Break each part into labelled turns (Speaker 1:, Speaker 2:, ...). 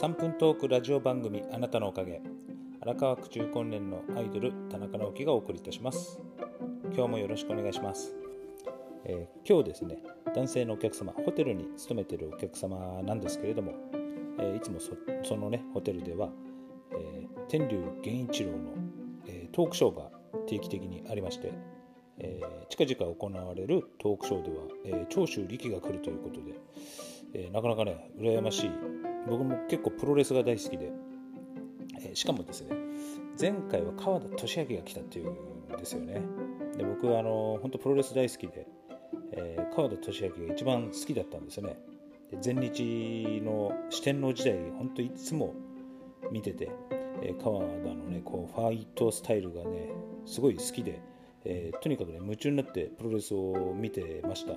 Speaker 1: 3分トークラジオ番組あなたのおかげ。荒川区中高年のアイドル田中直樹がお送りいたします。今日もよろしくお願いします、えー今日ですね男性のお客様ホテルに勤めてるお客様なんですけれども、えーいつもそそのねホテルでは、えー天竜源一郎の、えートークショーが定期的にありまして、えー近々行われるトークショーでは、えー長州力が来るということで、えーなかなかね羨ましい僕も結構プロレスが大好きで、えーしかもですね前回は川田俊明が来たっていうんですよね。で僕はあの本当プロレス大好きで、えー川田俊明が一番好きだったんですよね。で前日の四天王時代本当いつも見てて、えー川田のねこうファイトスタイルがねすごい好きで、えーとにかくね夢中になってプロレスを見てました。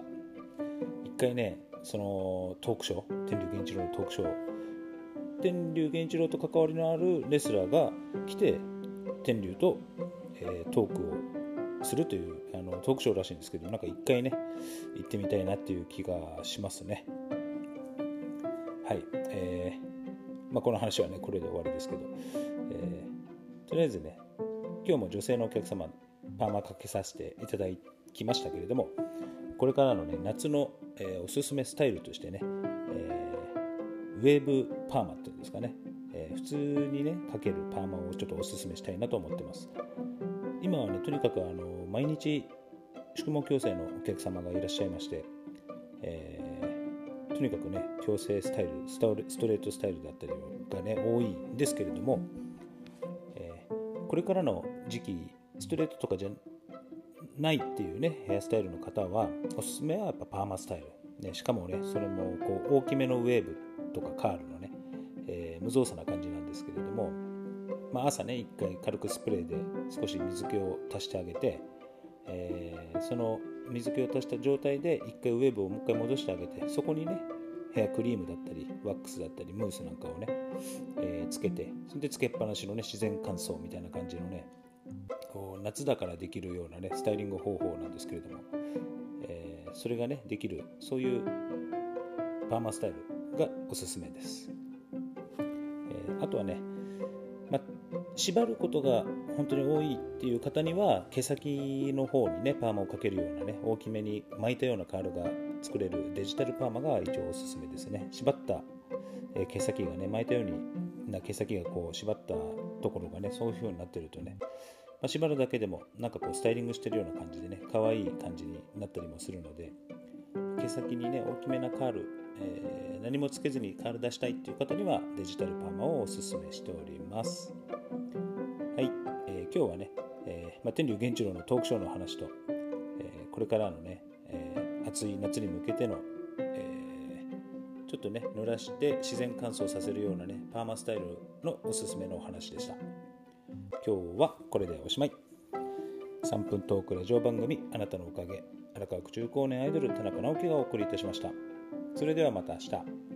Speaker 1: 一回ねそのトークショー天竜源一郎のトークショー天竜源一郎と関わりのあるレスラーが来て天竜と、えートークをするというあのトークショーらしいんですけどなんか一回ね行ってみたいなっていう気がしますね。はい。えーまあ、この話はねこれで終わりですけど、えーとりあえずね今日も女性のお客様パーマかけさせていただきましたけれどもこれからのね夏の、えーおすすめスタイルとしてね、ウェーブパーマっていうんですかね、えー普通にねかけるパーマをちょっとおすすめしたいなと思ってます。今はねとにかくあの毎日宿毛矯正のお客様がいらっしゃいまして、えーとにかくね矯正スタイルスタストレートスタイルだったりがね多いんですけれども、えーこれからの時期ストレートとかじゃないっていうねヘアスタイルの方はおすすめはやっぱパーマスタイル、ね、しかもねそれもこう大きめのウェーブとかカールのね、えー無造作な感じなんですけれども、まあ、朝ね一回軽くスプレーで少し水気を足してあげて、えーその水気を足した状態で一回ウェーブをもう一回戻してあげてそこにねヘアクリームだったりワックスだったりムースなんかをね、えーつけてそれでつけっぱなしのね自然乾燥みたいな感じのねこう夏だからできるようなねスタイリング方法なんですけれども、えーそれがねできるそういうパーマスタイルがおすすめです、えーあとはね、ま、縛ることが本当に多いっていう方には毛先の方にねパーマをかけるようなね大きめに巻いたようなカールが作れるデジタルパーマが一応おすすめですね。縛った、毛先がね巻いたようにな毛先がこう縛ったところがねそういう風になってるとね、まあ、縛るだけでもなんかこうスタイリングしてるような感じでね可愛い感じになったりもするので毛先にね大きめなカール、えー何もつけずにカール出したいっていう方にはデジタルパーマをおすすめしております。はい、えー今日はね、えーまあ、天竜源一郎のトークショーの話と、えーこれからのね、えー暑い夏に向けての、えーちょっとね濡らして自然乾燥させるようなねパーマスタイルのおすすめのお話でした。今日はこれでおしまい。3分トークラジオ番組あなたのおかげ荒川区中高年アイドル田中直樹がお送りいたしました。それではまた明日。